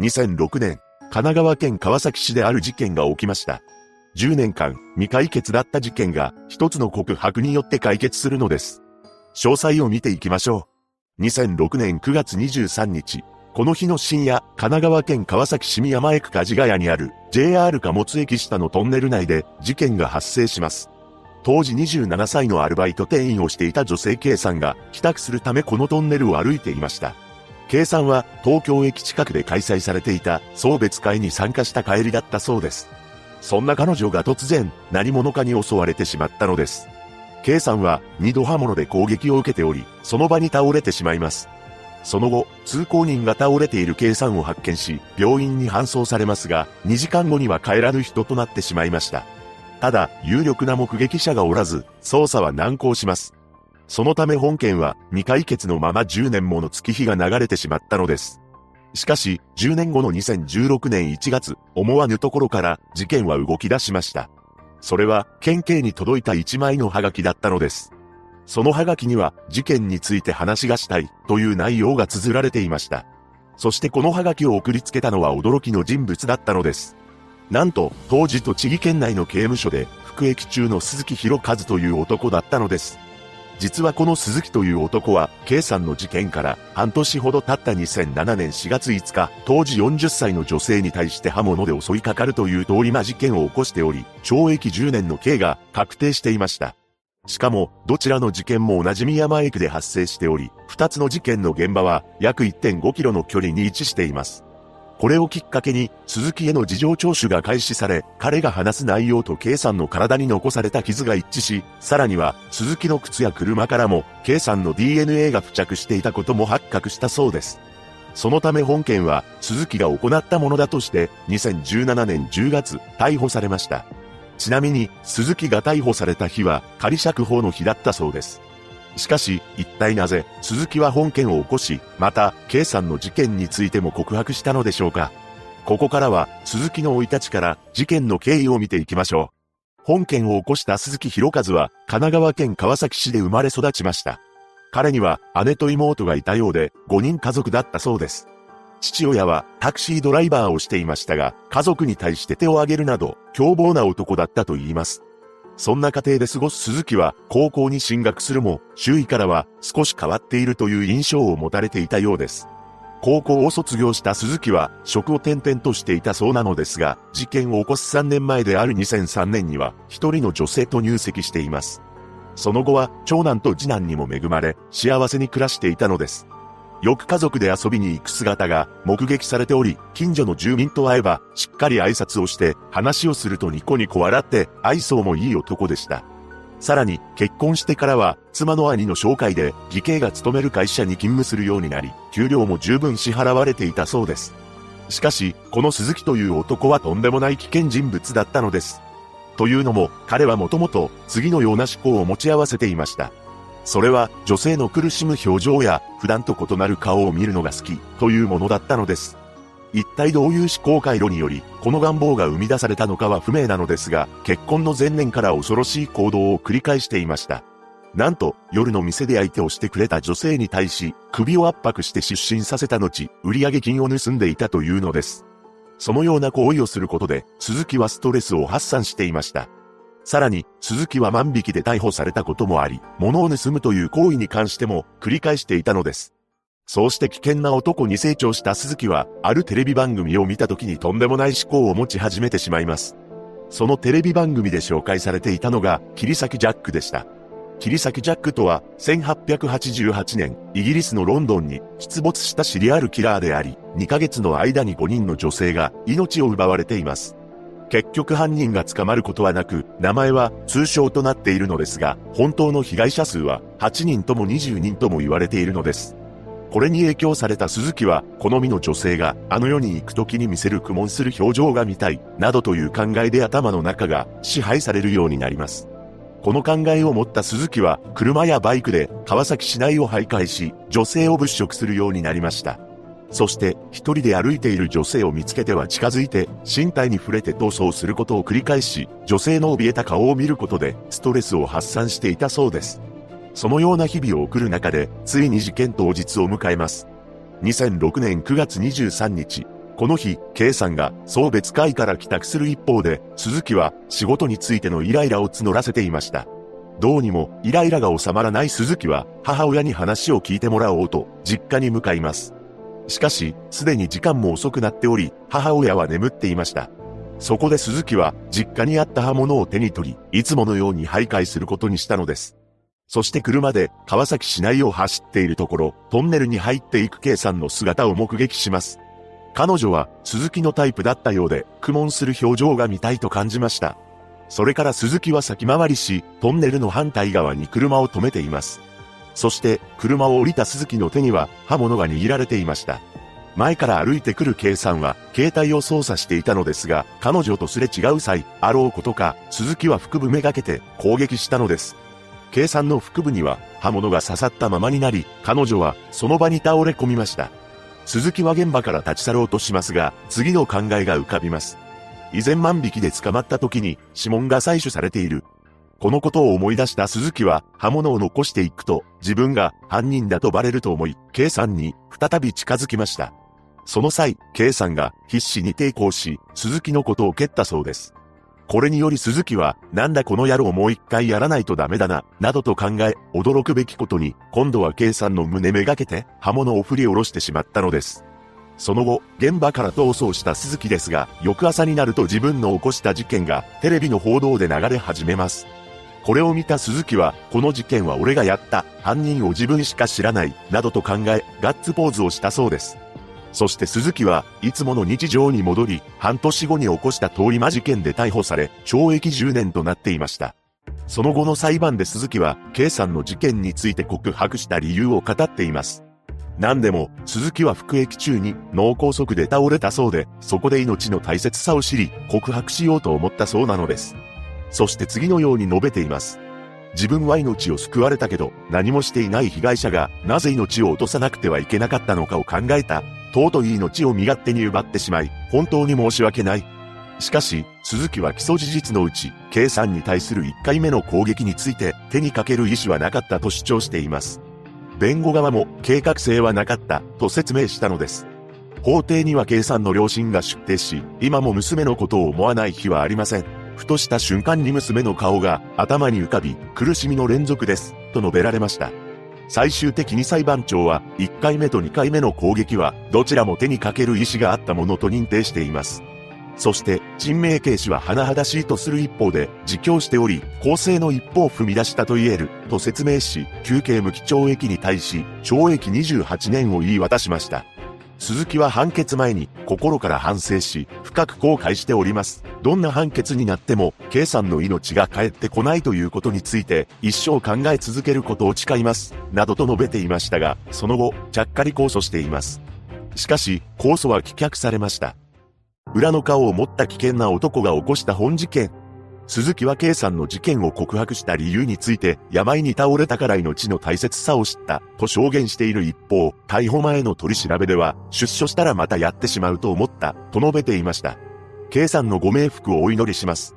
2006年、神奈川県川崎市である事件が起きました。10年間未解決だった事件が一つの告白によって解決するのです。詳細を見ていきましょう。2006年9月23日、この日の深夜、神奈川県川崎市宮前区梶ヶ谷にある JR 貨物駅下のトンネル内で事件が発生します。当時27歳のアルバイト店員をしていた女性 K さんが帰宅するためこのトンネルを歩いていました。K さんは東京駅近くで開催されていた送別会に参加した帰りだったそうです。そんな彼女が突然何者かに襲われてしまったのです。K さんは二度刃物で攻撃を受けており、その場に倒れてしまいます。その後、通行人が倒れている K さんを発見し、病院に搬送されますが、2時間後には帰らぬ人となってしまいました。ただ、有力な目撃者がおらず、捜査は難航します。そのため本件は未解決のまま10年もの月日が流れてしまったのです。しかし、10年後の2016年1月、思わぬところから事件は動き出しました。それは、県警に届いた1枚のハガキだったのです。そのハガキには、事件について話がしたい、という内容が綴られていました。そしてこのハガキを送りつけたのは驚きの人物だったのです。なんと、当時栃木県内の刑務所で、服役中の鈴木博和という男だったのです。実はこの鈴木という男は、K さんの事件から半年ほど経った2007年4月5日、当時40歳の女性に対して刃物で襲いかかるという通り魔事件を起こしており、懲役10年の刑が確定していました。しかも、どちらの事件も同じ宮前区で発生しており、二つの事件の現場は約1.5キロの距離に位置しています。これをきっかけに、鈴木への事情聴取が開始され、彼が話す内容と K さんの体に残された傷が一致し、さらには、鈴木の靴や車からも、K さんの DNA が付着していたことも発覚したそうです。そのため本件は、鈴木が行ったものだとして、2017年10月、逮捕されました。ちなみに、鈴木が逮捕された日は、仮釈放の日だったそうです。しかし、一体なぜ、鈴木は本件を起こし、また、K さんの事件についても告白したのでしょうか。ここからは、鈴木の生い立ちから事件の経緯を見ていきましょう。本件を起こした鈴木博和は、神奈川県川崎市で生まれ育ちました。彼には姉と妹がいたようで、5人家族だったそうです。父親はタクシードライバーをしていましたが、家族に対して手を挙げるなど、凶暴な男だったと言います。そんな家庭で過ごす鈴木は高校に進学するも、周囲からは少し変わっているという印象を持たれていたようです。高校を卒業した鈴木は職を転々としていたそうなのですが、事件を起こす3年前である2003年には一人の女性と入籍しています。その後は長男と次男にも恵まれ幸せに暮らしていたのです。よく家族で遊びに行く姿が目撃されており、近所の住民と会えば、しっかり挨拶をして、話をするとニコニコ笑って、愛想もいい男でした。さらに、結婚してからは、妻の兄の紹介で、義兄が勤める会社に勤務するようになり、給料も十分支払われていたそうです。しかし、この鈴木という男はとんでもない危険人物だったのです。というのも、彼はもともと、次のような思考を持ち合わせていました。それは女性の苦しむ表情や普段と異なる顔を見るのが好きというものだったのです。一体どういう思考回路によりこの願望が生み出されたのかは不明なのですが、結婚の前年から恐ろしい行動を繰り返していました。なんと、夜の店で相手をしてくれた女性に対し、首を圧迫して出身させた後、売上金を盗んでいたというのです。そのような行為をすることで、鈴木はストレスを発散していました。さらに、鈴木は万引きで逮捕されたこともあり、物を盗むという行為に関しても繰り返していたのです。そうして危険な男に成長した鈴木は、あるテレビ番組を見た時にとんでもない思考を持ち始めてしまいます。そのテレビ番組で紹介されていたのが、切り裂きジャックでした。切り裂きジャックとは、1888年、イギリスのロンドンに出没したシリアルキラーであり、2ヶ月の間に5人の女性が命を奪われています。結局犯人が捕まることはなく、名前は通称となっているのですが、本当の被害者数は8人とも20人とも言われているのです。これに影響された鈴木は、好みの女性があの世に行く時に見せる苦悶する表情が見たい、などという考えで頭の中が支配されるようになります。この考えを持った鈴木は、車やバイクで川崎市内を徘徊し、女性を物色するようになりました。そして一人で歩いている女性を見つけては近づいて身体に触れて逃走することを繰り返し、女性の怯えた顔を見ることでストレスを発散していたそうです。そのような日々を送る中で、ついに事件当日を迎えます。2006年9月23日、この日、K さんが送別会から帰宅する一方で、鈴木は仕事についてのイライラを募らせていました。どうにもイライラが収まらない鈴木は母親に話を聞いてもらおうと実家に向かいます。しかし、すでに時間も遅くなっており、母親は眠っていました。そこで鈴木は実家にあった刃物を手に取り、いつものように徘徊することにしたのです。そして車で川崎市内を走っているところ、トンネルに入っていく K さんの姿を目撃します。彼女は鈴木のタイプだったようで、苦悶する表情が見たいと感じました。それから鈴木は先回りし、トンネルの反対側に車を止めています。そして、車を降りた鈴木の手には刃物が握られていました。前から歩いてくる K さんは、携帯を操作していたのですが、彼女とすれ違う際、あろうことか、鈴木は腹部めがけて攻撃したのです。K さんの腹部には刃物が刺さったままになり、彼女はその場に倒れ込みました。鈴木は現場から立ち去ろうとしますが、次の考えが浮かびます。以前万引きで捕まった時に指紋が採取されている。このことを思い出した鈴木は刃物を残していくと自分が犯人だとバレると思い、K さんに再び近づきました。その際、K さんが必死に抵抗し、鈴木のことを蹴ったそうです。これにより鈴木は、なんだこの野郎もう一回やらないとダメだな、などと考え、驚くべきことに、今度は K さんの胸めがけて、刃物を振り下ろしてしまったのです。その後、現場から逃走した鈴木ですが、翌朝になると自分の起こした事件が、テレビの報道で流れ始めます。これを見た鈴木は、この事件は俺がやった、犯人を自分しか知らない、などと考え、ガッツポーズをしたそうです。そして鈴木はいつもの日常に戻り、半年後に起こした通り魔事件で逮捕され、懲役10年となっていました。その後の裁判で鈴木は、K さんの事件について告白した理由を語っています。何でも、鈴木は服役中に脳梗塞で倒れたそうで、そこで命の大切さを知り、告白しようと思ったそうなのです。そして次のように述べています。自分は命を救われたけど、何もしていない被害者が、なぜ命を落とさなくてはいけなかったのかを考えた。尊い命を身勝手に奪ってしまい、本当に申し訳ない。しかし、鈴木は基礎事実のうち、K さんに対する1回目の攻撃について手にかける意思はなかったと主張しています。弁護側も計画性はなかったと説明したのです。法廷には K さんの両親が出廷し、今も娘のことを思わない日はありません。ふとした瞬間に娘の顔が頭に浮かび、苦しみの連続です、と述べられました。最終的に裁判長は、1回目と2回目の攻撃は、どちらも手にかける意思があったものと認定しています。そして、人命軽視は甚だしいとする一方で、自供しており、公正の一歩を踏み出したと言える、と説明し、休刑無期懲役に対し、懲役28年を言い渡しました。鈴木は判決前に心から反省し、深く後悔しております。どんな判決になっても、K さんの命が帰ってこないということについて、一生考え続けることを誓います。などと述べていましたが、その後、ちゃっかり控訴しています。しかし、控訴は棄却されました。裏の顔を持った危険な男が起こした本事件。鈴木は K さんの事件を告白した理由について、病に倒れたから命の大切さを知った、と証言している一方、逮捕前の取り調べでは、出所したらまたやってしまうと思った、と述べていました。K さんのご冥福をお祈りします。